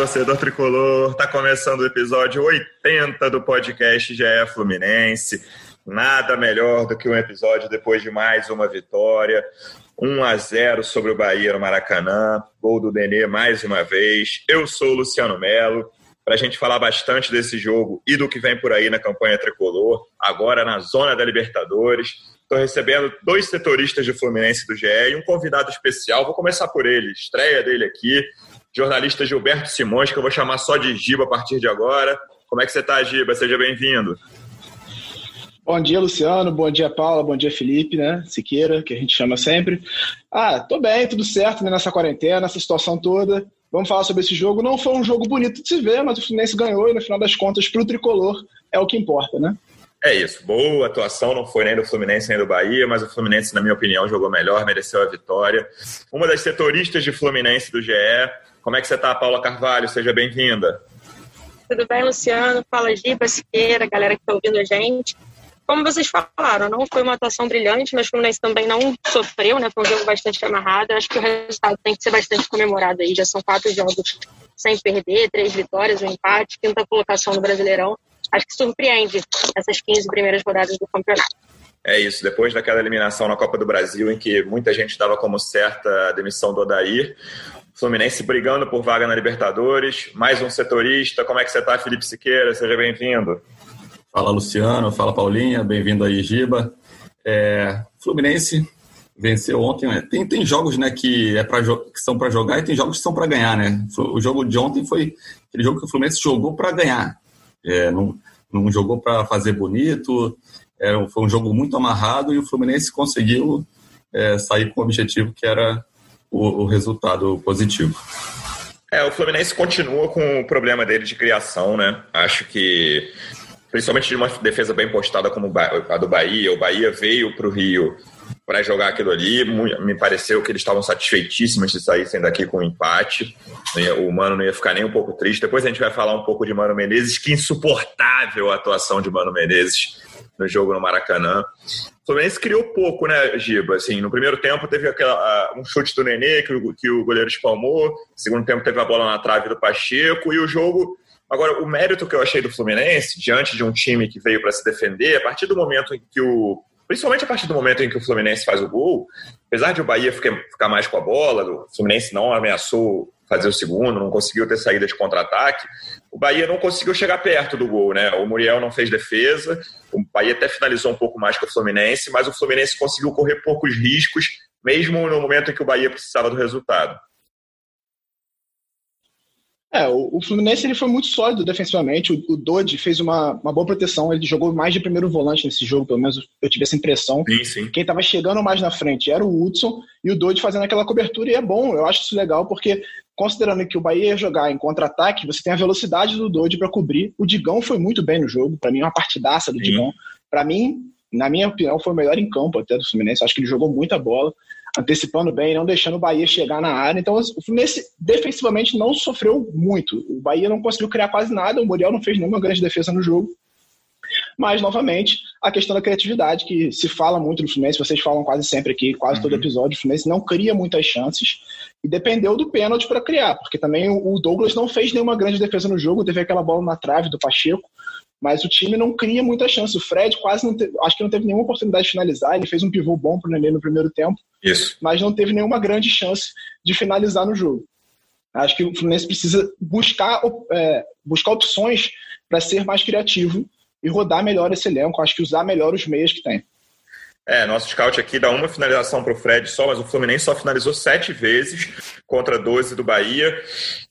Torcedor tricolor! Tá começando o episódio 80 do podcast GE Fluminense. Nada melhor do que um episódio depois de mais uma vitória. 1 a 0 sobre o Bahia no Maracanã. Gol do Denê mais uma vez. Eu sou o Luciano Melo. Para a gente falar bastante desse jogo e do que vem por aí na campanha tricolor, agora na zona da Libertadores. Estou recebendo dois setoristas de Fluminense do GE e um convidado especial. Vou começar por ele, estreia dele aqui, jornalista Gilberto Simões, que eu vou chamar só de Giba a partir de agora. Como é que você está, Giba? Seja bem-vindo. Bom dia, Luciano. Bom dia, Paula. Bom dia, Felipe, né? Siqueira, que a gente chama sempre. Ah, tô bem, tudo certo né? nessa quarentena, nessa situação toda. Vamos falar sobre esse jogo. Não foi um jogo bonito de se ver, mas o Fluminense ganhou e no final das contas, para o tricolor, é o que importa, né? É isso, boa atuação, não foi nem do Fluminense nem do Bahia, mas o Fluminense, na minha opinião, jogou melhor, mereceu a vitória. Uma das setoristas de Fluminense do GE, como é que você está, Paula Carvalho? Seja bem-vinda. Tudo bem, Luciano? Fala, Giba, Siqueira, galera que está ouvindo a gente. Como vocês falaram, não foi uma atuação brilhante, mas o Fluminense também não sofreu, né? Foi um jogo bastante amarrado. Acho que o resultado tem que ser bastante comemorado aí. Já são quatro jogos sem perder, três vitórias, um empate, quinta colocação no Brasileirão. Acho que surpreende essas 15 primeiras rodadas do campeonato. É isso, depois daquela eliminação na Copa do Brasil, em que muita gente dava como certa a demissão do Odair, Fluminense brigando por vaga na Libertadores, mais um setorista. Como é que você está, Felipe Siqueira? Seja bem-vindo. Fala, Luciano. Fala, Paulinha. Bem-vindo aí, Giba. É, Fluminense venceu ontem. Né? Tem, tem jogos né, que, é pra, que são para jogar e tem jogos que são para ganhar. Né? O jogo de ontem foi aquele jogo que o Fluminense jogou para ganhar. É, não, não jogou para fazer bonito. É, foi um jogo muito amarrado e o Fluminense conseguiu é, sair com o objetivo que era o, o resultado positivo. É, o Fluminense continua com o problema dele de criação, né? Acho que, principalmente de uma defesa bem postada como a do Bahia, o Bahia veio para o Rio para jogar aquilo ali. Me pareceu que eles estavam satisfeitíssimos de saírem daqui com um empate. O Mano não ia ficar nem um pouco triste. Depois a gente vai falar um pouco de Mano Menezes. Que insuportável a atuação de Mano Menezes no jogo no Maracanã. O Fluminense criou pouco, né, Giba? Assim, no primeiro tempo teve aquela, um chute do Nenê que o, que o goleiro espalmou. No segundo tempo teve a bola na trave do Pacheco. E o jogo Agora, o mérito que eu achei do Fluminense, diante de um time que veio para se defender, a partir do momento em que o principalmente a partir do momento em que o Fluminense faz o gol, apesar de o Bahia ficar mais com a bola, o Fluminense não ameaçou fazer o segundo, não conseguiu ter saída de contra-ataque, o Bahia não conseguiu chegar perto do gol, né? O Muriel não fez defesa, o Bahia até finalizou um pouco mais que o Fluminense, mas o Fluminense conseguiu correr poucos riscos, mesmo no momento em que o Bahia precisava do resultado. É, o, o, Fluminense ele foi muito sólido defensivamente. O, o fez uma, uma boa proteção. Ele jogou mais de primeiro volante nesse jogo, pelo menos eu tive essa impressão. Sim, sim. Quem estava chegando mais na frente era o Hudson e o Dodi fazendo aquela cobertura. E é bom, eu acho isso legal, porque considerando que o Bahia ia jogar em contra-ataque, você tem a velocidade do Dodi para cobrir. O Digão foi muito bem no jogo. Para mim, é uma partidaça do sim. Digão. Para mim, na minha opinião, foi o melhor em campo até do Fluminense. Acho que ele jogou muita bola antecipando bem, não deixando o Bahia chegar na área. Então, o Fluminense defensivamente não sofreu muito. O Bahia não conseguiu criar quase nada, o Muriel não fez nenhuma grande defesa no jogo. Mas, novamente, a questão da criatividade, que se fala muito no Fluminense, vocês falam quase sempre aqui, quase uhum. todo episódio, o Fluminense não cria muitas chances e dependeu do pênalti para criar, porque também o Douglas não fez nenhuma grande defesa no jogo, teve aquela bola na trave do Pacheco, mas o time não cria muita chance. O Fred quase não teve, acho que não teve nenhuma oportunidade de finalizar. Ele fez um pivô bom para o Nenê no primeiro tempo, Isso. mas não teve nenhuma grande chance de finalizar no jogo. Acho que o Fluminense precisa buscar, é, buscar opções para ser mais criativo e rodar melhor esse elenco. Acho que usar melhor os meias que tem. É, nosso scout aqui dá uma finalização para o Fred só, mas o Fluminense só finalizou sete vezes contra 12 do Bahia.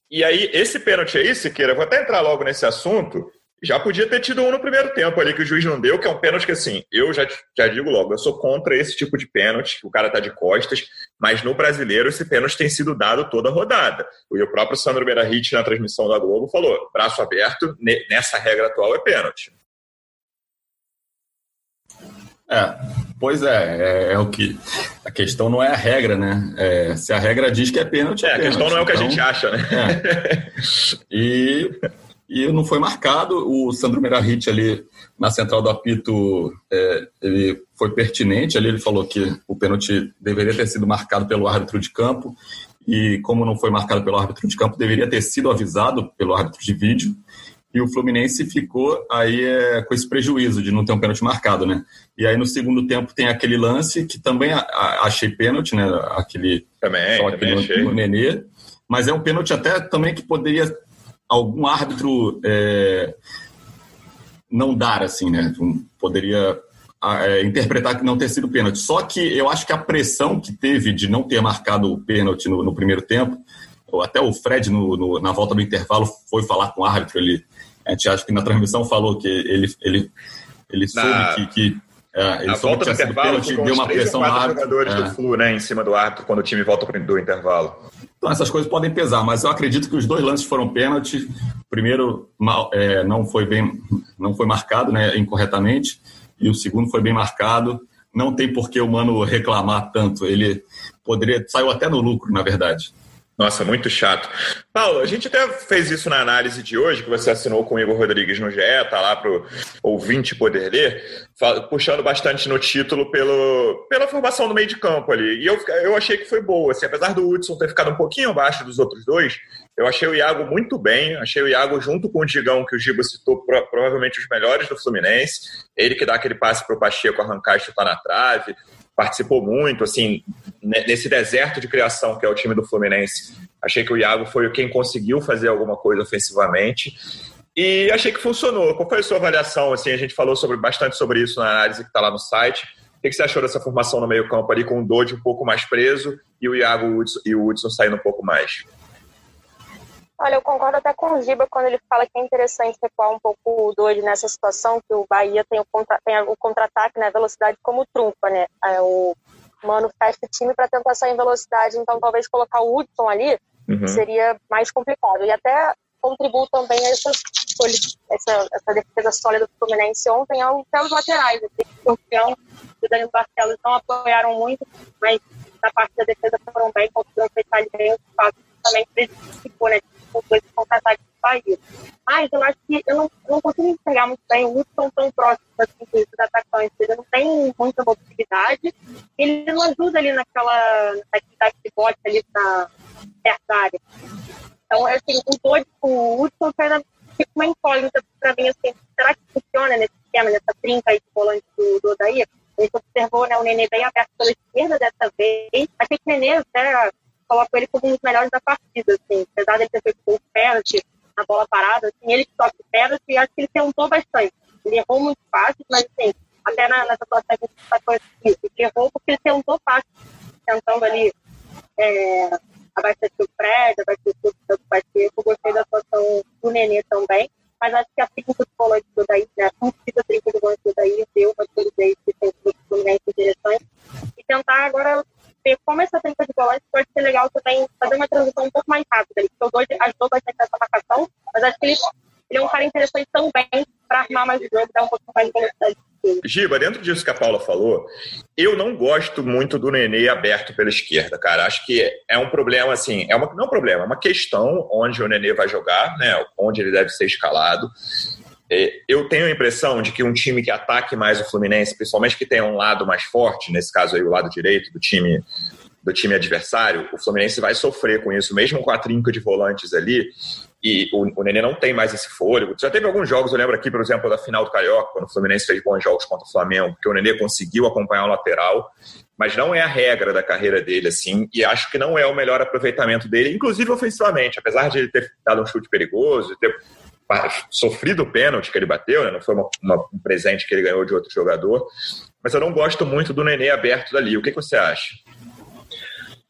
E aí, esse pênalti aí, Siqueira, vou até entrar logo nesse assunto Já podia ter tido um no primeiro tempo ali que o juiz não deu, que é um pênalti que, assim, eu já, já digo logo, eu sou contra esse tipo de pênalti, que o cara tá de costas, mas no brasileiro esse pênalti tem sido dado toda a rodada. E o próprio Sandro Meirahit, na transmissão da Globo, falou: braço aberto, nessa regra atual é pênalti. É, pois é, é, é, o que. A questão não é a regra, né? É, se a regra diz que é pênalti. É, é a questão pênalti, não é o que então, a gente acha, né? É. E e não foi marcado. O Sandro Merahit ali na central do apito, é, ele foi pertinente, ali ele falou que o pênalti deveria ter sido marcado pelo árbitro de campo e como não foi marcado pelo árbitro de campo, deveria ter sido avisado pelo árbitro de vídeo e o Fluminense ficou aí é, com esse prejuízo de não ter um pênalti marcado, né? E aí no segundo tempo tem aquele lance que também a, a, achei pênalti, né? Aquele também, também no, achei. no Nenê, mas é um pênalti até também que poderia algum árbitro é, não dar, assim, né? Poderia é, interpretar que não ter sido pênalti. Só que eu acho que a pressão que teve de não ter marcado o pênalti no, no primeiro tempo, até o Fred, no, no, na volta do intervalo, foi falar com o árbitro. Ele, a gente acha que na transmissão falou que ele, ele, ele soube na... que, que é, ele soube que tinha sido pênalti, deu uma pressão no árbitro. jogadores é. do Flu, né, em cima do árbitro quando o time volta do intervalo. Então, essas coisas podem pesar, mas eu acredito que os dois lances foram pênalti. O primeiro mal, é, não foi bem, não foi marcado né, incorretamente, e o segundo foi bem marcado. Não tem por que o Mano reclamar tanto. Ele poderia. Saiu até no lucro, na verdade. Nossa, muito chato. Paulo, a gente até fez isso na análise de hoje, que você assinou com o Igor Rodrigues no GE, tá lá para o ouvinte poder ler, puxando bastante no título pelo, pela formação do meio de campo ali. E eu, eu achei que foi boa. Assim, apesar do Hudson ter ficado um pouquinho abaixo dos outros dois, eu achei o Iago muito bem. Achei o Iago junto com o Digão, que o Giba citou, provavelmente os melhores do Fluminense. Ele que dá aquele passe para o Pacheco arrancar e chutar na trave participou muito, assim, nesse deserto de criação que é o time do Fluminense. Achei que o Iago foi quem conseguiu fazer alguma coisa ofensivamente. E achei que funcionou. Qual foi a sua avaliação? Assim, a gente falou sobre, bastante sobre isso na análise que está lá no site. O que você achou dessa formação no meio-campo ali, com o Dodge um pouco mais preso e o Iago e o Hudson saindo um pouco mais? Olha, eu concordo até com o Giba quando ele fala que é interessante recuar um pouco o Dodge nessa situação, que o Bahia tem o, contra, tem o contra-ataque, né, velocidade como trunfa, né? É, o Mano fecha o time para tentar sair em velocidade, então talvez colocar o Hudson ali uhum. seria mais complicado. E até contribui também a essa, essa, essa defesa sólida do Fluminense ontem até os laterais. O Campeão e o Danilo Barcelos não apoiaram muito, mas na parte da defesa foram bem, conseguiram fechar bem o espaço também prejudicou, né? Com dois contra-ataques Bahia. Mas eu acho que eu não, não consigo enxergar muito bem o Hudson tão próximo assim, dos atacantes. Ele não tem muita mobilidade. Ele não ajuda ali naquela atividade de bote ali na perto da área. Então, assim, o dois, o Hudson fica uma incógnita para mim, assim, será que funciona nesse esquema, nessa trinca aí de volante do, do Odair? A gente observou né, o Nenê bem aberto pela esquerda dessa vez. Achei que o Nenê até coloco ele como um dos melhores da partida, assim. Apesar de ele ter feito o pênalti na bola parada, assim, ele que toca o pênalti e acho que ele tentou bastante. Ele errou muito fácil, mas assim, até na, nessa situação que a gente isso, ele errou porque ele tentou fácil, tentando ali é, abastecer o Fred, abastecer o. Eu gostei da atuação do Nenê também, Giba, dentro disso que a Paula falou, eu não gosto muito do Nenê aberto pela esquerda, cara. Acho que é um problema, assim, é uma, não é um problema, é uma questão onde o Nenê vai jogar, né? Onde ele deve ser escalado. É, eu tenho a impressão de que um time que ataque mais o Fluminense, principalmente que tenha um lado mais forte, nesse caso aí o lado direito do time do time adversário, o Fluminense vai sofrer com isso, mesmo com a trinca de volantes ali. E o, o Nenê não tem mais esse fôlego. Já teve alguns jogos, eu lembro aqui, por exemplo, da final do Carioca, quando o Fluminense fez bons jogos contra o Flamengo, porque o Nenê conseguiu acompanhar o lateral, mas não é a regra da carreira dele, assim, e acho que não é o melhor aproveitamento dele, inclusive ofensivamente, apesar de ele ter dado um chute perigoso, ter sofrido o pênalti que ele bateu, né? não foi uma, uma, um presente que ele ganhou de outro jogador. Mas eu não gosto muito do Nenê aberto dali. O que, que você acha?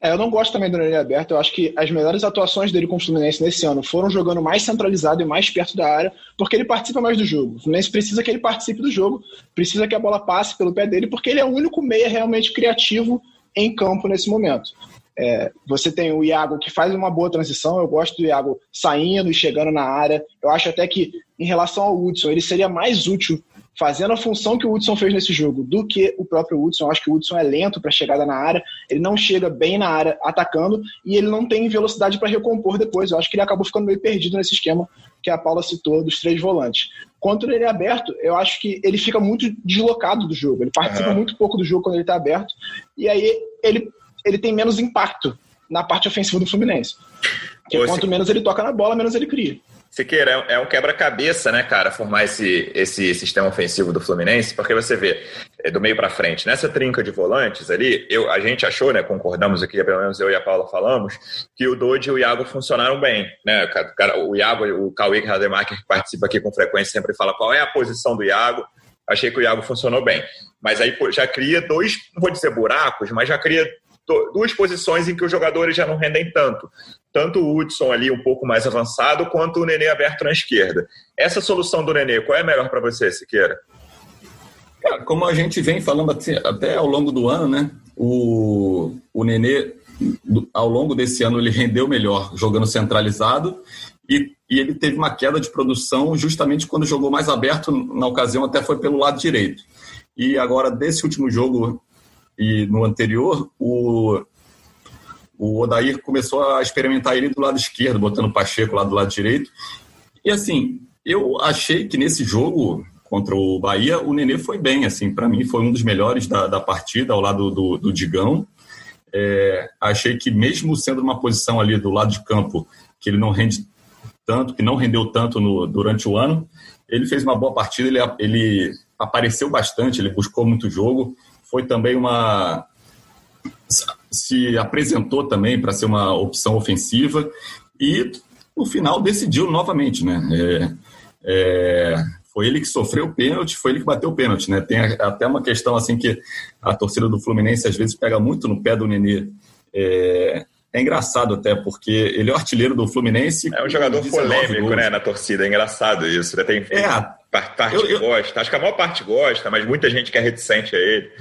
É, eu não gosto também do Nenê aberto. Eu acho que as melhores atuações dele com o Fluminense nesse ano foram jogando mais centralizado e mais perto da área, porque ele participa mais do jogo. O Fluminense precisa que ele participe do jogo, precisa que a bola passe pelo pé dele, porque ele é o único meia realmente criativo em campo nesse momento. É, você tem o Iago que faz uma boa transição. Eu gosto do Iago saindo e chegando na área. Eu acho até que, em relação ao Hudson, ele seria mais útil fazendo a função que o Hudson fez nesse jogo do que o próprio Hudson. Eu acho que o Hudson é lento para chegada na área, ele não chega bem na área atacando e ele não tem velocidade para recompor depois. Eu acho que ele acabou ficando meio perdido nesse esquema que a Paula citou dos três volantes. Quanto ele é aberto, eu acho que ele fica muito deslocado do jogo. Ele participa uhum. muito pouco do jogo quando ele está aberto e aí ele ele tem menos impacto na parte ofensiva do Fluminense. Porque quanto menos ele toca na bola, menos ele cria. Siqueira, é um quebra-cabeça, né, cara, formar esse, esse sistema ofensivo do Fluminense, porque você vê, é, do meio para frente, nessa trinca de volantes ali, eu, a gente achou, né, concordamos aqui, pelo menos eu e a Paula falamos, que o Dodge e o Iago funcionaram bem, né, o Iago, o Cauê Rademacher, que participa aqui com frequência, sempre fala qual é a posição do Iago, achei que o Iago funcionou bem, mas aí já cria dois, não vou dizer buracos, mas já cria duas posições em que os jogadores já não rendem tanto. Tanto o Hudson ali um pouco mais avançado, quanto o Nenê aberto na esquerda. Essa solução do Nenê, qual é a melhor para você, Siqueira? Cara, como a gente vem falando até ao longo do ano, né? O, o Nenê, ao longo desse ano, ele rendeu melhor jogando centralizado e, e ele teve uma queda de produção justamente quando jogou mais aberto, na ocasião até foi pelo lado direito. E agora, desse último jogo e no anterior, o, o Odair começou a experimentar ele do lado esquerdo, botando o Pacheco lá do lado direito. E assim, eu achei que nesse jogo contra o Bahia, o Nenê foi bem, assim, para mim foi um dos melhores da, da partida ao lado do, do Digão. É, achei que mesmo sendo uma posição ali do lado de campo que ele não rende tanto, que não rendeu tanto no, durante o ano, ele fez uma boa partida, ele, ele apareceu bastante, ele buscou muito jogo, foi também uma. se apresentou também para ser uma opção ofensiva e no final decidiu novamente, né? É, é, foi ele que sofreu o pênalti, foi ele que bateu o pênalti, né? Tem até uma questão assim que a torcida do Fluminense às vezes pega muito no pé do Nenê. É, é engraçado até, porque ele é o artilheiro do Fluminense. É um jogador polêmico, né, na torcida. É engraçado isso. Né? Tem é, parte eu, eu, gosta. Acho que a maior parte gosta, mas muita gente que é reticente a ele.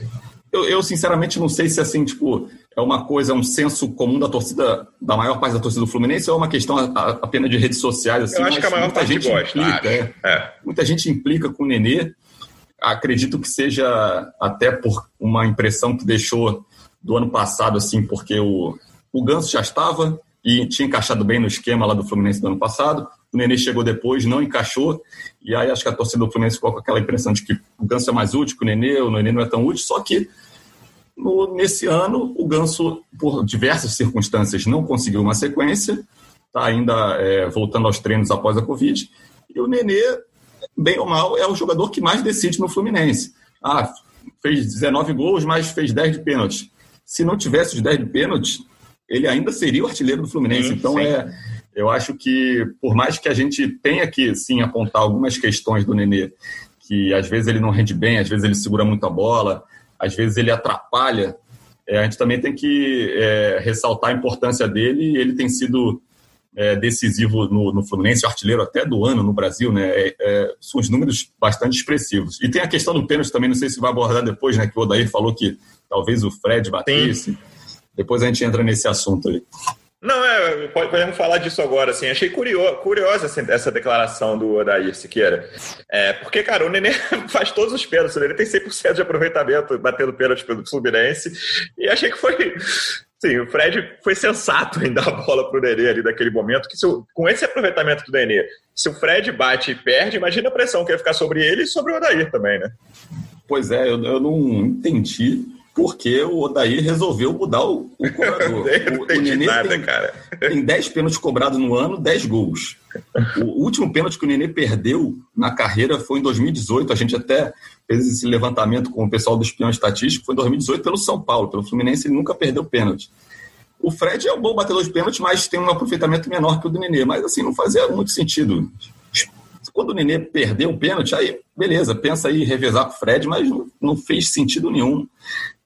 Eu, eu, sinceramente não sei se assim, tipo, é uma coisa, um senso comum da torcida, da maior parte da torcida do Fluminense, ou é uma questão apenas de redes sociais. Assim, eu acho que a maior parte gente gosta. Implica, é, é. Muita gente implica com o Nenê. Acredito que seja até por uma impressão que deixou do ano passado, assim, porque o, o Ganso já estava e tinha encaixado bem no esquema lá do Fluminense do ano passado. O Nenê chegou depois, não encaixou. E aí acho que a torcida do Fluminense ficou com aquela impressão de que o Ganso é mais útil que o Nenê, o Nenê não é tão útil. Só que no, nesse ano o Ganso, por diversas circunstâncias, não conseguiu uma sequência. Está ainda é, voltando aos treinos após a Covid. E o Nenê, bem ou mal, é o jogador que mais decide no Fluminense. Ah, fez 19 gols, mas fez 10 de pênalti. Se não tivesse os 10 de pênalti, ele ainda seria o artilheiro do Fluminense. Sim, então sim. é, eu acho que por mais que a gente tenha que sim apontar algumas questões do Nenê, que às vezes ele não rende bem, às vezes ele segura muito a bola, às vezes ele atrapalha, é, a gente também tem que é, ressaltar a importância dele. Ele tem sido é, decisivo no, no, Fluminense, artilheiro até do ano no Brasil, né? É, é, são os números bastante expressivos. E tem a questão do pênalti também, não sei se vai abordar depois, né? Que o Odair falou que talvez o Fred batesse. Sim. Depois a gente entra nesse assunto aí. Não, é, podemos falar disso agora, assim. Achei curioso, curiosa essa declaração do Odair Siqueira. É, porque, cara, o Nenê faz todos os pênaltis, ele tem 100% de aproveitamento batendo pênalti pelo Fluminense. E achei que foi. Sim, o Fred foi sensato em dar a bola pro Nenê ali naquele momento. Que com esse aproveitamento do Nenê, se o Fred bate e perde, imagina a pressão que ia ficar sobre ele e sobre o Odair também, né? Pois é, eu, eu não entendi porque o Odair resolveu mudar o, o cobrador. o, o Nenê nada, tem, cara. tem 10 pênaltis cobrados no ano, 10 gols. O último pênalti que o Nenê perdeu na carreira foi em 2018. A gente até fez esse levantamento com o pessoal do espião estatístico. Foi em 2018 pelo São Paulo. Pelo Fluminense ele nunca perdeu pênalti. O Fred é um bom batedor de pênalti, mas tem um aproveitamento menor que o do Nenê. Mas assim, não fazia muito sentido. Quando o Nenê perdeu o pênalti, aí beleza, pensa aí revezar com o Fred, mas não, não fez sentido nenhum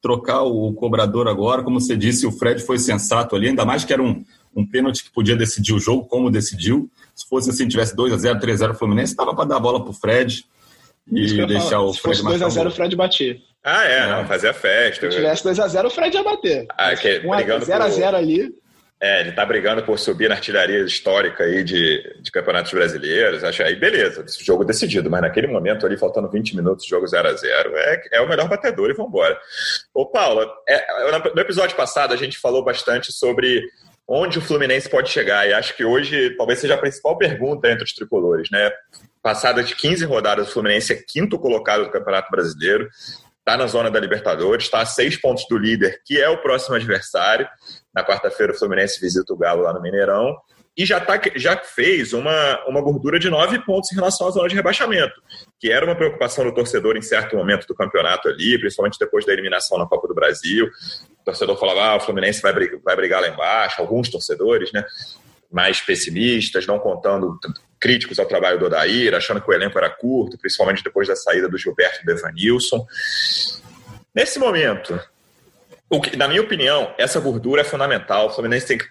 trocar o cobrador agora. Como você disse, o Fred foi sensato ali, ainda mais que era um, um pênalti que podia decidir o jogo, como decidiu. Se fosse assim, tivesse 2 a 0 3 a 0 Fluminense, estava para dar a bola para o Fred e deixar falar. o Fred Se fosse 2 a 0 o Fred batia. Ah, é, é. não, fazia festa. Se tivesse 2 a 0 o Fred ia bater. Ah, que, 1 a 0 a 0 ali. É, ele tá brigando por subir na artilharia histórica aí de, de campeonatos brasileiros. Acho aí, beleza, jogo decidido, mas naquele momento ali, faltando 20 minutos, jogo 0 a 0 é, é o melhor batedor e vambora. Ô, Paula, é, no episódio passado a gente falou bastante sobre onde o Fluminense pode chegar, e acho que hoje talvez seja a principal pergunta entre os tricolores, né? Passada de 15 rodadas, o Fluminense é quinto colocado do Campeonato Brasileiro, está na zona da Libertadores, está a seis pontos do líder, que é o próximo adversário. Na quarta-feira, o Fluminense visita o Galo lá no Mineirão. E já, tá, já fez uma, uma gordura de nove pontos em relação à zona de rebaixamento, que era uma preocupação do torcedor em certo momento do campeonato ali, principalmente depois da eliminação na Copa do Brasil. O torcedor falava, ah, o Fluminense vai brigar, vai brigar lá embaixo, alguns torcedores, né? Mais pessimistas, não contando críticos ao trabalho do Odair, achando que o elenco era curto, principalmente depois da saída do Gilberto e do Evanilson. Nesse momento, que, na minha opinião, essa gordura é fundamental. O Fluminense tem que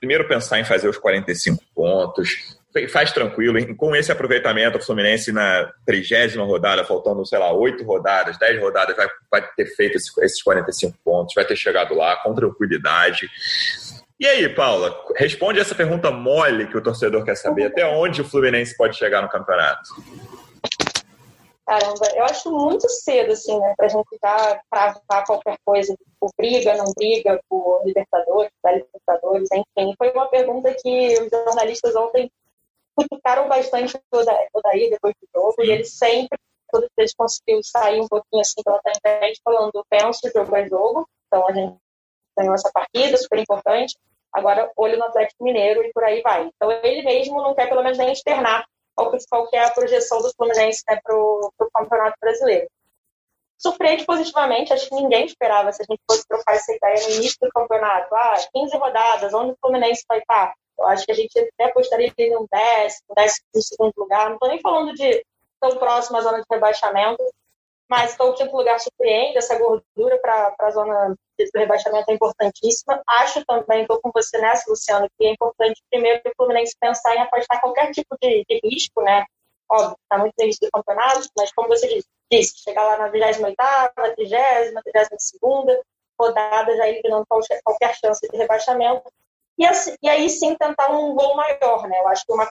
primeiro pensar em fazer os 45 pontos. Faz tranquilo. Com esse aproveitamento, o Fluminense na trigésima rodada, faltando, sei lá, oito rodadas, dez rodadas, vai, vai ter feito esses 45 pontos, vai ter chegado lá com tranquilidade. E aí, Paula, responde essa pergunta mole que o torcedor quer saber. Até onde o Fluminense pode chegar no campeonato? Caramba, eu acho muito cedo, assim, né, pra gente já cravar qualquer coisa, por briga, não briga, por Libertadores, da Libertadores, enfim. Foi uma pergunta que os jornalistas ontem criticaram bastante toda, aí depois do jogo, Sim. e eles sempre, todos eles conseguiram sair um pouquinho assim pela internet falando, penso jogo a jogo, então a gente ganhou essa partida, super importante, agora olho no Atlético Mineiro e por aí vai. Então ele mesmo não quer pelo menos nem externar qual que é a projeção do Fluminense né, para o Campeonato Brasileiro. Surpreende positivamente, acho que ninguém esperava se a gente fosse trocar essa ideia no início do campeonato. Ah, 15 rodadas, onde o Fluminense vai estar? Eu acho que a gente até apostaria em um décimo, décimo segundo lugar. Não estou nem falando de tão próximo à zona de rebaixamento, mas então, o quinto lugar surpreende, essa gordura para a zona do rebaixamento é importantíssima. Acho também, estou com você nessa, Luciano, que é importante primeiro o Fluminense pensar em afastar qualquer tipo de, de risco, né? Óbvio, está muito no início do campeonato, mas como você disse, chegar lá na 28ª, 30 32ª rodada, já eliminando qualquer, chance de rebaixamento. E, assim, e aí sim tentar um gol maior, né? Eu acho que uma,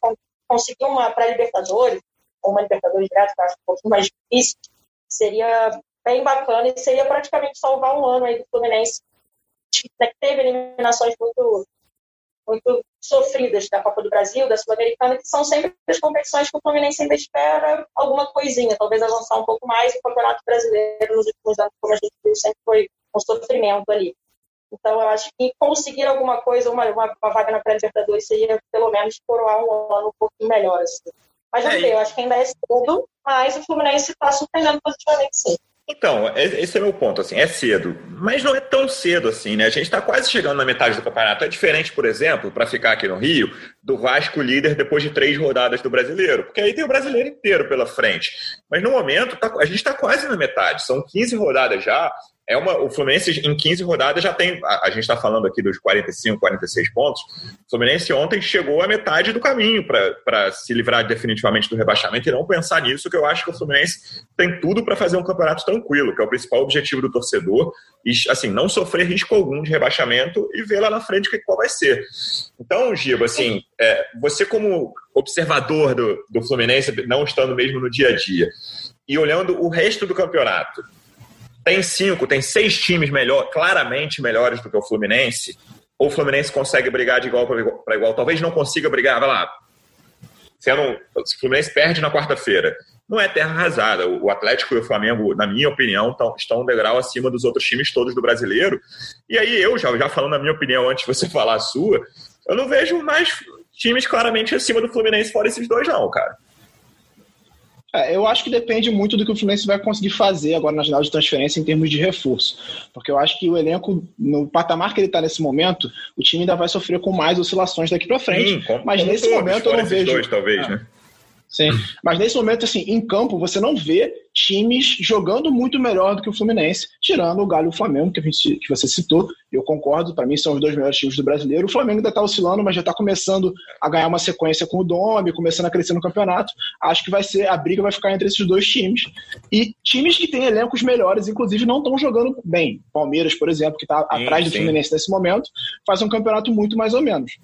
conseguir uma pré-Libertadores, ou uma Libertadores direto, eu acho um pouquinho mais difícil, seria bem bacana e seria praticamente salvar um ano aí do Fluminense, que teve eliminações muito, muito sofridas da Copa do Brasil, da Sul-Americana, que são sempre as competições que o Fluminense ainda espera alguma coisinha, talvez avançar um pouco mais. O Campeonato Brasileiro, nos últimos anos, como a gente viu, sempre foi um sofrimento ali. Então, eu acho que conseguir alguma coisa, uma, uma, uma vaga na pré-Libertadores, seria pelo menos coroar um ano um pouquinho melhor. Assim. Mas, é, eu acho que ainda é cedo, mas o Fluminense está surpreendendo positivamente, sim. Então, é, esse é o meu ponto, assim, é cedo, mas não é tão cedo assim, né? A gente está quase chegando na metade do campeonato. É diferente, por exemplo, para ficar aqui no Rio, do Vasco líder depois de três rodadas do brasileiro, porque aí tem o brasileiro inteiro pela frente. Mas no momento, tá, a gente está quase na metade, são 15 rodadas já, é uma, o Fluminense em 15 rodadas já tem. A, a gente está falando aqui dos 45, 46 pontos. O Fluminense ontem chegou à metade do caminho para se livrar definitivamente do rebaixamento e não pensar nisso, que eu acho que o Fluminense tem tudo para fazer um campeonato tranquilo, que é o principal objetivo do torcedor. E, assim, não sofrer risco algum de rebaixamento e ver lá na frente que, qual vai ser. Então, Giba, assim, é, você como observador do, do Fluminense, não estando mesmo no dia a dia, e olhando o resto do campeonato tem cinco, tem seis times melhor, claramente melhores do que o Fluminense, ou o Fluminense consegue brigar de igual para igual, igual. Talvez não consiga brigar, vai lá. Sendo, se o Fluminense perde na quarta-feira, não é terra arrasada. O Atlético e o Flamengo, na minha opinião, tão, estão um degrau acima dos outros times todos do brasileiro. E aí eu, já, já falando a minha opinião antes de você falar a sua, eu não vejo mais times claramente acima do Fluminense fora esses dois, não, cara. É, eu acho que depende muito do que o Fluminense vai conseguir fazer agora na janela de transferência em termos de reforço. Porque eu acho que o elenco, no patamar que ele está nesse momento, o time ainda vai sofrer com mais oscilações daqui para frente. Como, mas como nesse momento eu não vejo. Dois, talvez, é. né? Sim. Mas nesse momento, assim, em campo, você não vê times jogando muito melhor do que o Fluminense, tirando o Galo e o Flamengo, que, a gente, que você citou. Eu concordo, para mim são os dois melhores times do brasileiro. O Flamengo ainda está oscilando, mas já está começando a ganhar uma sequência com o Domi, começando a crescer no campeonato. Acho que vai ser a briga vai ficar entre esses dois times. E times que têm elencos melhores, inclusive, não estão jogando bem. Palmeiras, por exemplo, que está atrás do Fluminense nesse momento, faz um campeonato muito mais ou menos.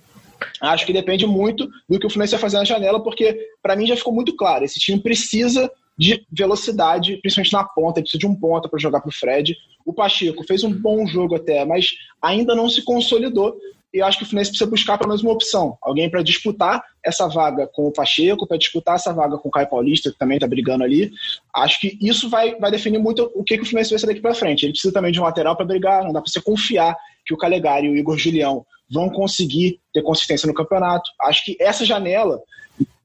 Acho que depende muito do que o Fluminense vai fazer na janela, porque para mim já ficou muito claro: esse time precisa de velocidade, principalmente na ponta, ele precisa de um ponta para jogar para o Fred. O Pacheco fez um bom jogo até, mas ainda não se consolidou. E acho que o Fluminense precisa buscar pelo menos uma opção. Alguém para disputar essa vaga com o Pacheco, para disputar essa vaga com o Caio Paulista, que também está brigando ali. Acho que isso vai, vai definir muito o que, que o Fluminense vai ser daqui para frente. Ele precisa também de um lateral para brigar, não dá para você confiar que o Calegari e o Igor Julião vão conseguir ter consistência no campeonato. Acho que essa janela,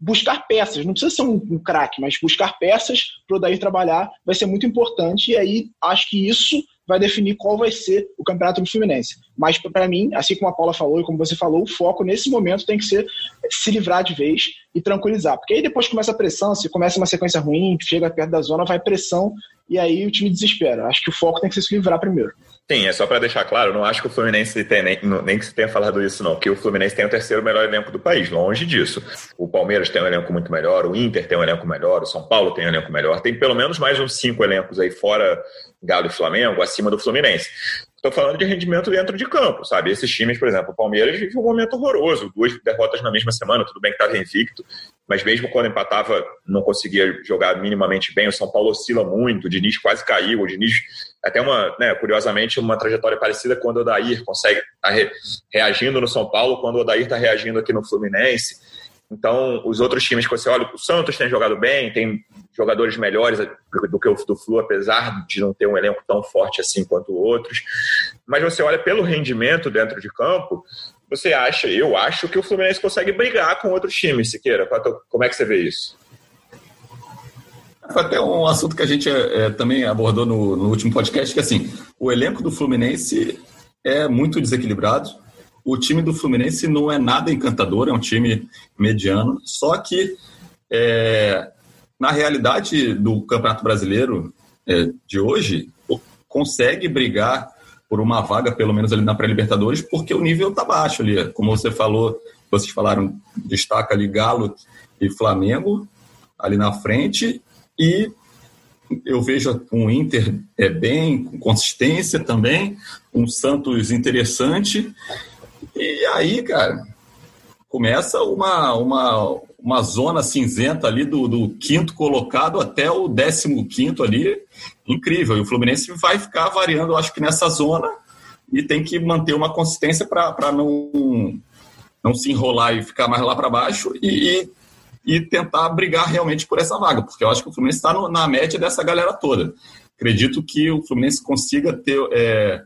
buscar peças, não precisa ser um, um craque, mas buscar peças para o Daí trabalhar vai ser muito importante. E aí acho que isso vai definir qual vai ser o campeonato do Fluminense. Mas para mim, assim como a Paula falou e como você falou, o foco nesse momento tem que ser se livrar de vez e tranquilizar. Porque aí depois começa a pressão, se começa uma sequência ruim, chega perto da zona, vai pressão e aí o time desespera. Acho que o foco tem que ser se livrar primeiro. Sim, é só para deixar claro, eu não acho que o Fluminense tem, nem, nem que você tenha falado isso, não, que o Fluminense tem o terceiro melhor elenco do país, longe disso. O Palmeiras tem um elenco muito melhor, o Inter tem um elenco melhor, o São Paulo tem um elenco melhor, tem pelo menos mais uns cinco elencos aí fora Galo e Flamengo, acima do Fluminense. Estou falando de rendimento dentro de campo, sabe? Esses times, por exemplo, o Palmeiras vive um momento horroroso, duas derrotas na mesma semana, tudo bem que estava invicto, mas mesmo quando empatava, não conseguia jogar minimamente bem. O São Paulo oscila muito, o Diniz quase caiu, o Diniz até uma, né, curiosamente, uma trajetória parecida quando o Odair consegue tá re, reagindo no São Paulo, quando o Odair está reagindo aqui no Fluminense. Então, os outros times que você olha, o Santos tem jogado bem, tem jogadores melhores do que o do Flu, apesar de não ter um elenco tão forte assim quanto outros. Mas você olha pelo rendimento dentro de campo, você acha, eu acho que o Fluminense consegue brigar com outros times, Siqueira. Como é que você vê isso? Foi até um assunto que a gente é, também abordou no, no último podcast, que assim, o elenco do Fluminense é muito desequilibrado. O time do Fluminense não é nada encantador, é um time mediano. Só que é, na realidade do Campeonato Brasileiro é, de hoje, consegue brigar por uma vaga, pelo menos ali na pré-Libertadores, porque o nível está baixo ali. Como você falou, vocês falaram, destaca ali Galo e Flamengo ali na frente, e eu vejo um Inter é bem, com consistência também, um Santos interessante, e aí, cara, começa uma, uma, uma zona cinzenta ali do, do quinto colocado até o décimo quinto ali, incrível. E o Fluminense vai ficar variando, eu acho que nessa zona, e tem que manter uma consistência para não, não se enrolar e ficar mais lá para baixo e, e, e, tentar brigar realmente por essa vaga, porque eu acho que o Fluminense está na média dessa galera toda. Acredito que o Fluminense consiga ter é,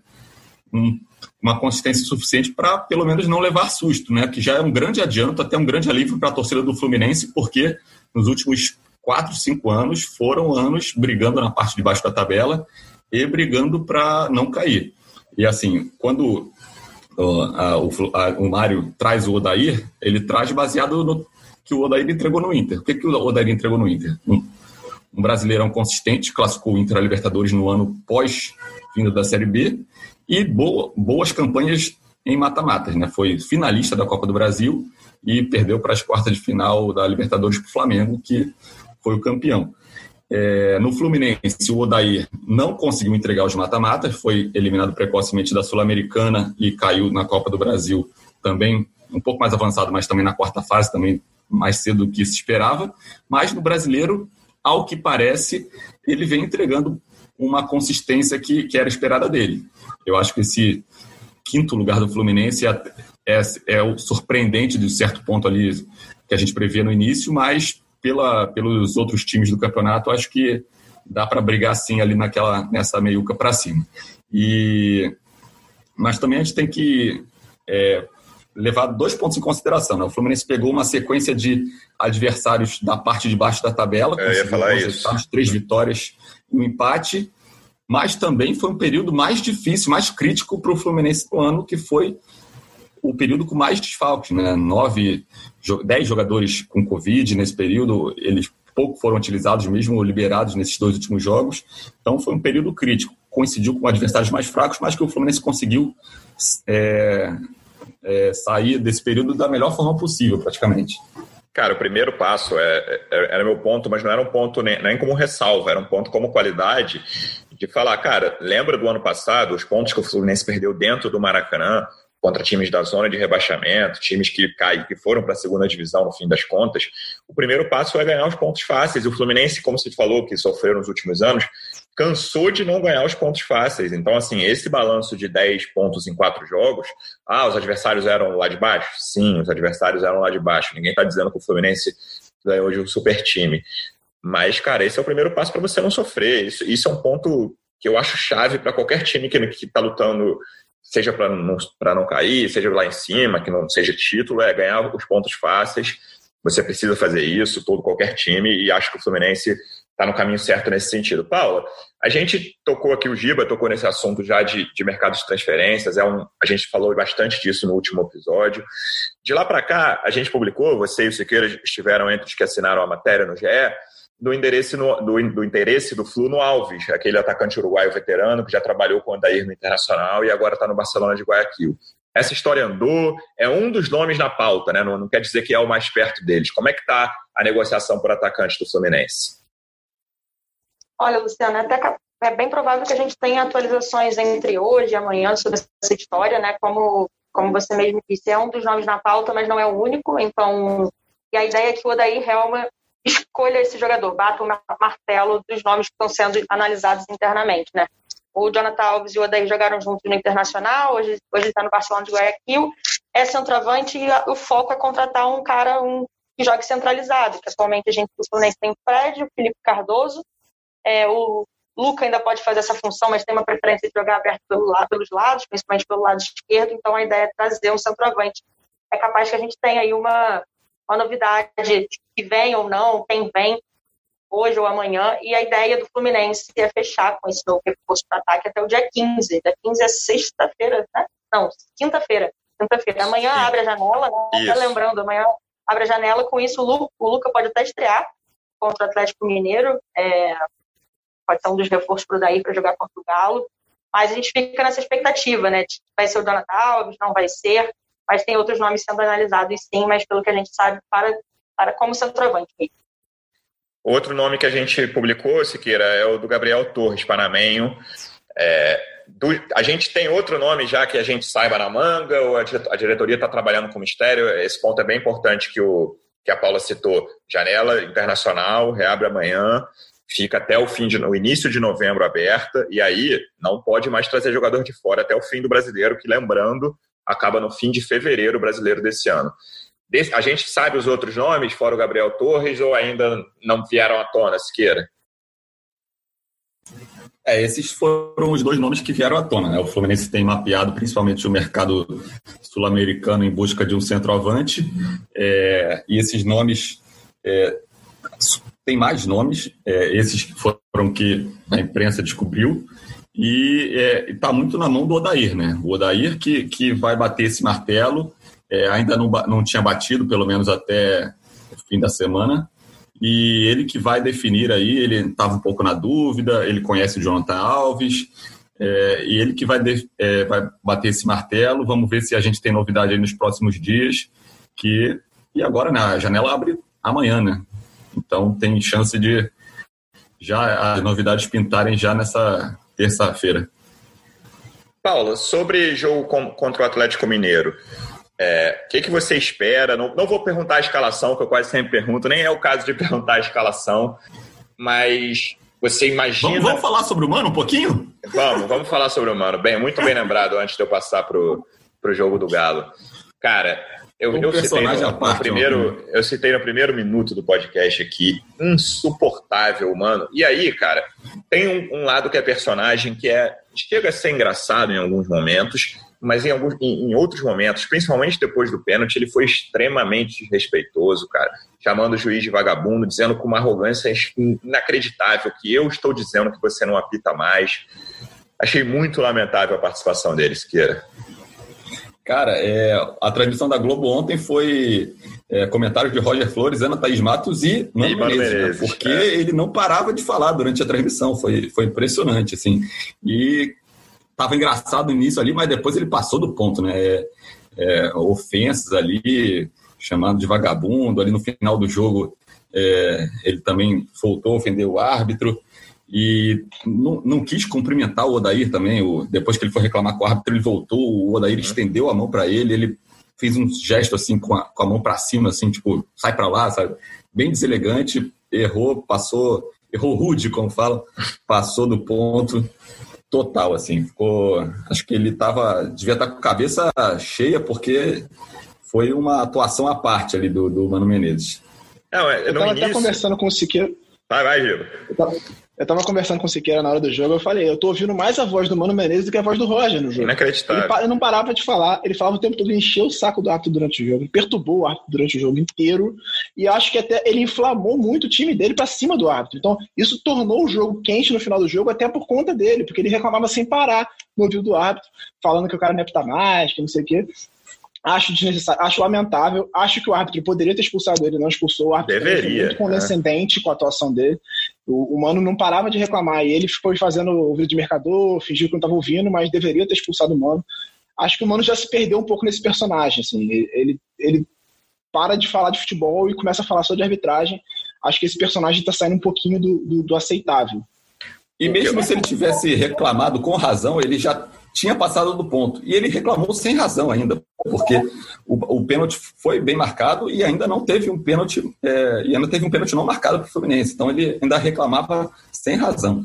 um uma consistência suficiente para pelo menos não levar susto, né? Que já é um grande adianto, até um grande alívio para a torcida do Fluminense, porque nos últimos quatro, cinco anos foram anos brigando na parte de baixo da tabela e brigando para não cair. E assim, quando o, o Mário traz o Odair, ele traz baseado no que o Odair entregou no Inter. O que, que o Odair entregou no Inter? Um, um brasileirão consistente, classificou o Inter a Libertadores no ano pós-vinda da Série B e boa, boas campanhas em mata-matas. Né? Foi finalista da Copa do Brasil e perdeu para as quartas de final da Libertadores para o Flamengo, que foi o campeão. É, no Fluminense, o Odair não conseguiu entregar os mata-matas, foi eliminado precocemente da Sul-Americana e caiu na Copa do Brasil também um pouco mais avançado, mas também na quarta fase, também mais cedo do que se esperava. Mas no brasileiro, ao que parece, ele vem entregando uma consistência que, que era esperada dele. Eu acho que esse quinto lugar do Fluminense é, é, é o surpreendente de certo ponto ali que a gente previa no início, mas pela, pelos outros times do campeonato, acho que dá para brigar sim ali naquela nessa meiuca para cima. E mas também a gente tem que é, levar dois pontos em consideração. Né? O Fluminense pegou uma sequência de adversários da parte de baixo da tabela, é, três vitórias e um empate, mas também foi um período mais difícil, mais crítico para o Fluminense no ano, que foi o período com mais desfalques, né? Nove, dez jogadores com Covid nesse período, eles pouco foram utilizados, mesmo liberados nesses dois últimos jogos. Então foi um período crítico. Coincidiu com adversários mais fracos, mas que o Fluminense conseguiu é, é, sair desse período da melhor forma possível, praticamente. Cara, o primeiro passo é, é, era meu ponto, mas não era um ponto nem, nem como ressalva, era um ponto como qualidade de falar, cara, lembra do ano passado, os pontos que o Fluminense perdeu dentro do Maracanã, contra times da zona de rebaixamento, times que caem, que foram para a segunda divisão no fim das contas, o primeiro passo é ganhar os pontos fáceis. O Fluminense, como se falou, que sofreu nos últimos anos, cansou de não ganhar os pontos fáceis. Então, assim, esse balanço de 10 pontos em quatro jogos, ah, os adversários eram lá de baixo? Sim, os adversários eram lá de baixo. Ninguém está dizendo que o Fluminense ganhou de um super time. Mas, cara, esse é o primeiro passo para você não sofrer. Isso, isso é um ponto que eu acho chave para qualquer time que está lutando seja para não, não cair, seja lá em cima, que não seja título, é ganhar os pontos fáceis. Você precisa fazer isso, todo qualquer time, e acho que o Fluminense está no caminho certo nesse sentido. Paula, a gente tocou aqui, o Giba tocou nesse assunto já de, de mercado de transferências, é um, a gente falou bastante disso no último episódio. De lá para cá, a gente publicou, você e o Siqueira estiveram entre os que assinaram a matéria no GE, do, endereço no, do, do, interesse do Flu no Alves, aquele atacante uruguaio veterano que já trabalhou com o Andair no Internacional e agora está no Barcelona de Guayaquil. Essa história andou, é um dos nomes na pauta, né? não, não quer dizer que é o mais perto deles. Como é que está a negociação por atacante do Fluminense? Olha, Luciana, até é bem provável que a gente tenha atualizações entre hoje e amanhã sobre essa história, né? Como, como você mesmo disse, é um dos nomes na pauta, mas não é o único. Então, e a ideia é que o Odair Helma escolha esse jogador, bata o martelo dos nomes que estão sendo analisados internamente, né? O Jonathan Alves e o Odair jogaram juntos no Internacional, hoje, hoje está no Barcelona de Guayaquil, é centroavante e o foco é contratar um cara um, que jogue centralizado, que atualmente a gente, o Fluminense tem o Fred, o Felipe Cardoso, é, o Luca ainda pode fazer essa função, mas tem uma preferência de jogar aberto pelo lado, pelos lados, principalmente pelo lado esquerdo, então a ideia é trazer um centroavante. É capaz que a gente tenha aí uma, uma novidade que vem ou não, quem vem hoje ou amanhã, e a ideia do Fluminense é fechar com esse novo reforço para ataque até o dia 15. Dia 15 é sexta-feira, né? Não, quinta-feira. Quinta-feira. Amanhã Sim. abre a janela, né? lembrando, amanhã abre a janela, com isso o Luca, o Luca pode até estrear contra o Atlético Mineiro, é, pode ser um dos reforços para o Daí para jogar contra o Galo, mas a gente fica nessa expectativa, né? Vai ser o Donat Alves, não vai ser, mas tem outros nomes sendo analisados sim, mas pelo que a gente sabe, para, para como centroavante Outro nome que a gente publicou, Siqueira, é o do Gabriel Torres, panamenho. É, do, a gente tem outro nome já que a gente saiba na manga, ou a, a diretoria está trabalhando com mistério? Esse ponto é bem importante que, o, que a Paula citou. Janela internacional, reabre amanhã, fica até o fim de, o início de novembro aberta, e aí não pode mais trazer jogador de fora até o fim do brasileiro, que lembrando, acaba no fim de fevereiro brasileiro desse ano. A gente sabe os outros nomes, fora o Gabriel Torres, ou ainda não vieram à tona, Siqueira? É, esses foram os dois nomes que vieram à tona. Né? O Fluminense tem mapeado principalmente o mercado sul-americano em busca de um centroavante, é, e esses nomes. É, tem mais nomes, é, esses foram que a imprensa descobriu, e está é, muito na mão do Odair, né? O Odair que, que vai bater esse martelo, é, ainda não, não tinha batido, pelo menos até o fim da semana, e ele que vai definir aí, ele estava um pouco na dúvida, ele conhece o Jonathan Alves, é, e ele que vai, de, é, vai bater esse martelo, vamos ver se a gente tem novidade aí nos próximos dias, que e agora né, a janela abre amanhã, né? Então tem chance de já as novidades pintarem já nessa terça-feira. Paula, sobre jogo contra o Atlético Mineiro, o é, que, que você espera? Não, não vou perguntar a escalação, que eu quase sempre pergunto, nem é o caso de perguntar a escalação, mas você imagina. Vamos, vamos, falar sobre o Mano um pouquinho? Vamos, vamos falar sobre o Mano. Bem, muito bem lembrado antes de eu passar pro, pro jogo do Galo. Cara, eu, eu, citei no, parte, no primeiro, eu citei no primeiro minuto do podcast aqui, insuportável, mano. E aí, cara, tem um, um, lado que é personagem que é chega a ser engraçado em alguns momentos, mas em, alguns, em, em outros momentos, principalmente depois do pênalti, ele foi extremamente desrespeitoso, cara. Chamando o juiz de vagabundo, dizendo com uma arrogância inacreditável que eu estou dizendo que você não apita mais. Achei muito lamentável a participação dele, Siqueira. Cara, é, a transmissão da Globo ontem foi é, comentários de Roger Flores, Ana Thaís Matos e Mano, Menezes? Menezes né? porque é. ele não parava de falar durante a transmissão, foi, foi impressionante, assim. E tava engraçado no início ali, mas depois ele passou do ponto, né? É, é, ofensas ali, chamando de vagabundo, ali no final do jogo é, ele também voltou a ofender o árbitro e não, não, quis cumprimentar o Odair também. O, depois que ele foi reclamar com o árbitro, ele voltou, o Odair uhum. estendeu a mão para ele, ele fez um gesto assim com a, com a mão para cima, assim, tipo, sai para lá, sabe? Bem deselegante, errou, passou, errou rude, como fala, passou do ponto total, assim. Ficou, acho que ele tava, devia estar tá com a cabeça cheia, porque foi uma atuação à parte ali do, do Mano Menezes. Não, é, eu estava início... até conversando com o Siqueira. Vai, vai, Gil. Eu tava conversando com o Siqueira na hora do jogo, eu falei, eu tô ouvindo mais a voz do Mano Menezes do que a voz do Roger no jogo. Inacreditável. Ele, ele não parava de falar, ele falava o tempo todo, ele encheu o saco do árbitro durante o jogo, perturbou o árbitro durante o jogo inteiro, e acho que até ele inflamou muito o time dele para cima do árbitro. Então, isso tornou o jogo quente no final do jogo, até por conta dele, porque ele reclamava sem parar no ouvido do árbitro, falando que o cara não ia mais, que não sei o quê. Acho desnecessário, acho lamentável. Acho que o árbitro poderia ter expulsado ele, não expulsou. O árbitro Deveria, muito condescendente é. com a atuação dele. O, o Mano não parava de reclamar e ele foi fazendo o vídeo de mercador, fingiu que não estava ouvindo, mas deveria ter expulsado o Mano. Acho que o Mano já se perdeu um pouco nesse personagem. Assim. Ele, ele para de falar de futebol e começa a falar só de arbitragem. Acho que esse personagem está saindo um pouquinho do, do, do aceitável. E mesmo se ele tivesse reclamado com razão, ele já tinha passado do ponto. E ele reclamou sem razão ainda, porque o, o pênalti foi bem marcado e ainda não teve um pênalti, é, e ainda teve um pênalti não marcado para o Fluminense. Então ele ainda reclamava sem razão.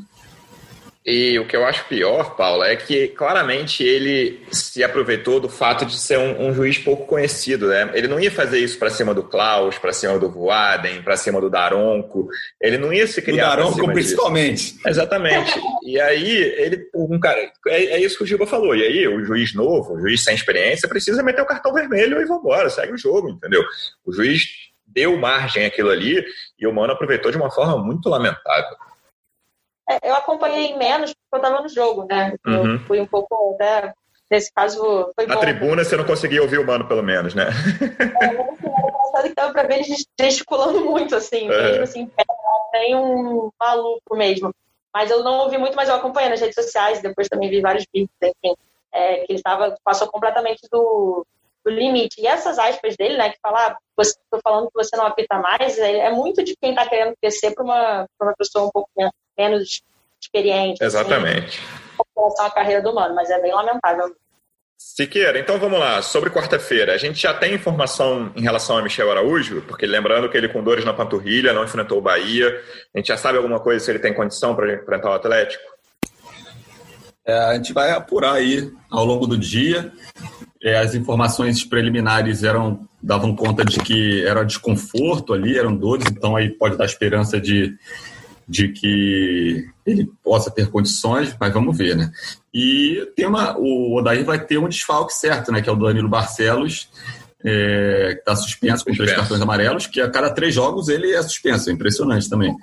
E o que eu acho pior, Paulo, é que claramente ele se aproveitou do fato de ser um, um juiz pouco conhecido. Né? Ele não ia fazer isso para cima do Klaus, para cima do Voaden, para cima do Daronco. Ele não ia se criar. Do Daronco, principalmente. Disso. Exatamente. e aí, ele, um cara, é, é, isso que o Giba falou. E aí, o juiz novo, o juiz sem experiência, precisa meter o cartão vermelho e vambora, segue o jogo, entendeu? O juiz deu margem àquilo ali e o Mano aproveitou de uma forma muito lamentável. É, eu acompanhei menos porque eu estava no jogo, né? Eu uhum. fui um pouco, né? Nesse caso, foi Na bom. tribuna você não conseguia ouvir o mano, pelo menos, né? É, engraçado que dava para ver eles gesticulando muito, assim, é. mesmo assim, tem um maluco mesmo. Mas eu não ouvi muito, mas eu acompanhei nas redes sociais, depois também vi vários vídeos, enfim, é, que ele estava, passou completamente do, do limite. E essas aspas dele, né, que fala, ah, você, tô falando que você não apita mais, é, é muito de quem está querendo crescer para uma, uma pessoa um pouco menos experiente. Assim, Exatamente. Assim, com relação à carreira do Mano, mas é bem lamentável. Siqueira, então vamos lá. Sobre quarta-feira, a gente já tem informação em relação a Michel Araújo, porque lembrando que ele com dores na panturrilha não enfrentou o Bahia. A gente já sabe alguma coisa se ele tem condição para enfrentar o Atlético? É, a gente vai apurar aí ao longo do dia. É, as informações preliminares eram davam conta de que era desconforto ali, eram dores, então aí pode dar esperança de de que ele possa ter condições, mas vamos ver, né? E tem uma, o Odair vai ter um desfalque certo, né? Que é o Danilo Barcelos, é, que está suspenso com três cartões amarelos, que a cada três jogos ele é suspenso, é impressionante também.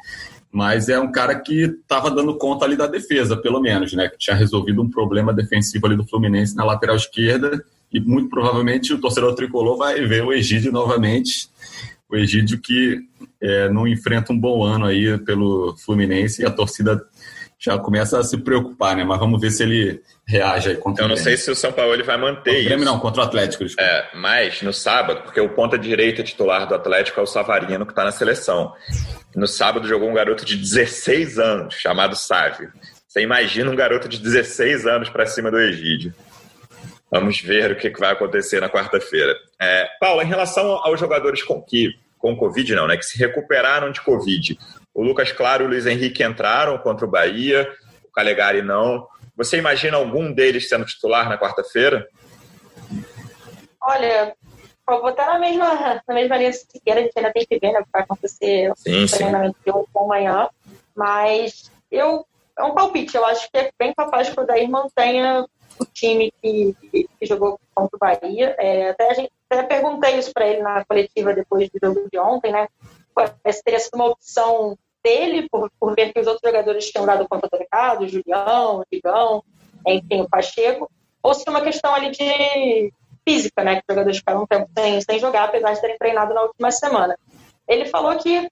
Mas é um cara que estava dando conta ali da defesa, pelo menos, né? Que tinha resolvido um problema defensivo ali do Fluminense na lateral esquerda. E muito provavelmente o torcedor tricolor vai ver o Egídio novamente o Egídio que é, não enfrenta um bom ano aí pelo Fluminense e a torcida já começa a se preocupar, né? Mas vamos ver se ele reage aí contra Eu não sei se o São Paulo ele vai manter o Grêmio não, contra o Atlético. Desculpa. É, mas no sábado, porque o ponta direita titular do Atlético é o Savarino, que está na seleção. No sábado jogou um garoto de 16 anos, chamado Sávio. Você imagina um garoto de 16 anos para cima do Egídio. Vamos ver o que vai acontecer na quarta-feira. É, Paulo, em relação aos jogadores com, que, com Covid, não, né? Que se recuperaram de Covid. O Lucas Claro e o Luiz Henrique entraram contra o Bahia, o Calegari não. Você imagina algum deles sendo titular na quarta-feira? Olha, eu vou estar na mesma, na mesma linha de Siqueira, a gente ainda tem que ver, né? Vai acontecer sim, sim. de hoje amanhã. Mas eu, é um palpite, eu acho que é bem capaz que o Daí mantenha o time que, que, jogou contra o Bahia. É, até gente até perguntei isso para ele na coletiva depois do jogo de ontem, né? Se teria sido uma opção dele, por, por ver que os outros jogadores tinham dado conta do recado, o Julião, o Digão, enfim, o Pacheco, ou se uma questão ali de, física, né? Que os jogadores ficaram um tempo sem, sem jogar, apesar de terem treinado na última semana. Ele falou que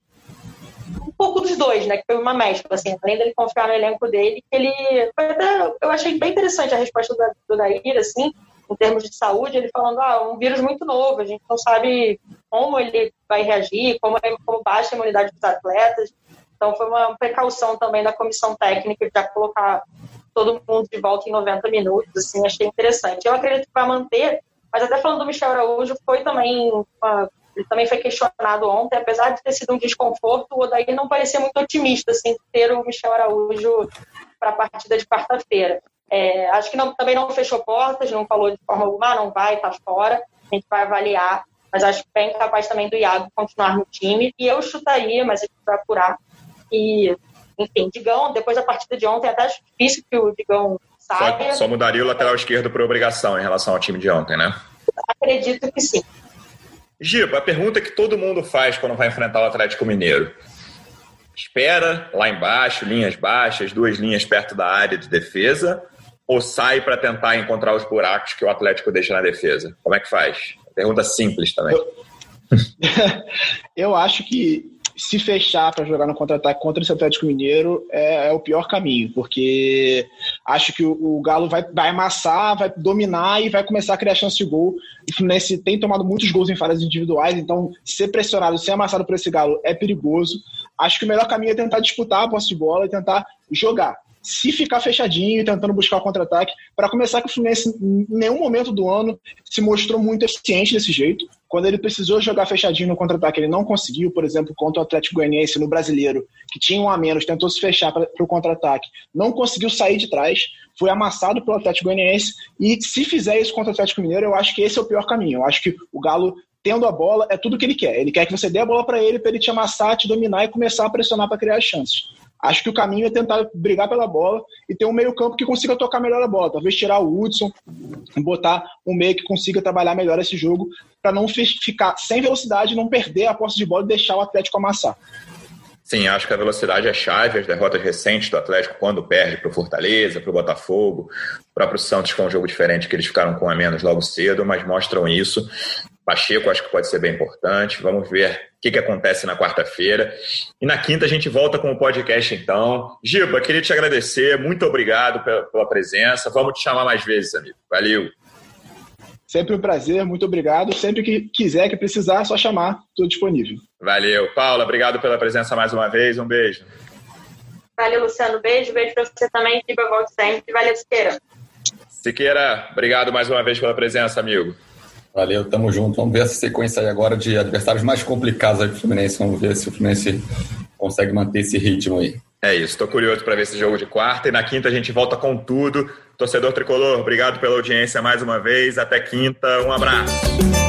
um pouco dos dois, né? Que foi uma mescla, assim, além dele confiar no elenco dele, ele. Até, eu achei bem interessante a resposta do, do assim, em termos de saúde, ele falando, ah, um vírus muito novo, a gente não sabe como ele vai reagir, como, como baixa a imunidade dos atletas. Então foi uma precaução também da comissão técnica de já colocar todo mundo de volta em 90 minutos, assim, achei interessante. Eu acredito que vai manter, mas até falando do Michel Araújo, foi também uma, ele também foi questionado ontem, apesar de ter sido um desconforto, o Odair não parecia muito otimista, assim, ter o Michel Araújo para a partida de quarta-feira. É, acho que não, também não fechou portas, não falou de forma alguma, ah, não vai, tá fora, a gente vai avaliar, mas acho bem capaz também do Iago continuar no time, e eu chutaria, mas a gente vai apurar, e enfim, Digão, depois da partida de ontem, é até acho difícil que o Digão saia. Só, só mudaria o lateral esquerdo por obrigação em relação ao time de ontem, né? Acredito que sim. Giba, a pergunta que todo mundo faz quando vai enfrentar o Atlético Mineiro. Espera lá embaixo, linhas baixas, duas linhas perto da área de defesa, ou sai para tentar encontrar os buracos que o Atlético deixa na defesa? Como é que faz? Pergunta simples também. Eu, eu acho que se fechar para jogar no contra-ataque contra esse Atlético Mineiro é, é, o pior caminho, porque acho que o, o, Galo vai, vai amassar, vai dominar e vai começar a criar chance de gol. O Fluminense tem tomado muitos gols em falhas individuais, então ser pressionado, ser amassado por esse Galo é perigoso. Acho que o melhor caminho é tentar disputar a posse de bola e tentar jogar se ficar fechadinho tentando buscar o contra-ataque, para começar que o Fluminense em nenhum momento do ano se mostrou muito eficiente desse jeito. Quando ele precisou jogar fechadinho no contra-ataque, ele não conseguiu, por exemplo, contra o Atlético Goianiense no Brasileiro, que tinha um a menos, tentou se fechar para o contra-ataque, não conseguiu sair de trás, foi amassado pelo Atlético Goianiense e se fizer isso contra o Atlético Mineiro, eu acho que esse é o pior caminho. Eu acho que o Galo tendo a bola é tudo que ele quer. Ele quer que você dê a bola para ele, para ele te amassar, te dominar e começar a pressionar para criar chances. Acho que o caminho é tentar brigar pela bola e ter um meio-campo que consiga tocar melhor a bola. Talvez tirar o Hudson, botar um meio que consiga trabalhar melhor esse jogo, para não ficar sem velocidade, não perder a posse de bola e deixar o Atlético amassar. Sim, acho que a velocidade é chave. As derrotas recentes do Atlético, quando perde para o Fortaleza, para o Botafogo, o próprio Santos foi um jogo diferente, que eles ficaram com a menos logo cedo, mas mostram isso. Pacheco acho que pode ser bem importante. Vamos ver o que, que acontece na quarta-feira. E na quinta a gente volta com o podcast, então. Giba, queria te agradecer. Muito obrigado pela, pela presença. Vamos te chamar mais vezes, amigo. Valeu. Sempre um prazer, muito obrigado. Sempre que quiser, que precisar, é só chamar, estou disponível. Valeu. Paula, obrigado pela presença mais uma vez. Um beijo. Valeu, Luciano. Beijo, beijo para você também. Giba, volte sempre. Valeu, Siqueira. Siqueira, obrigado mais uma vez pela presença, amigo. Valeu, tamo junto. Vamos ver essa sequência aí agora de adversários mais complicados aí pro Fluminense. Vamos ver se o Fluminense consegue manter esse ritmo aí. É isso, tô curioso para ver esse jogo de quarta e na quinta a gente volta com tudo. Torcedor tricolor, obrigado pela audiência mais uma vez. Até quinta, um abraço.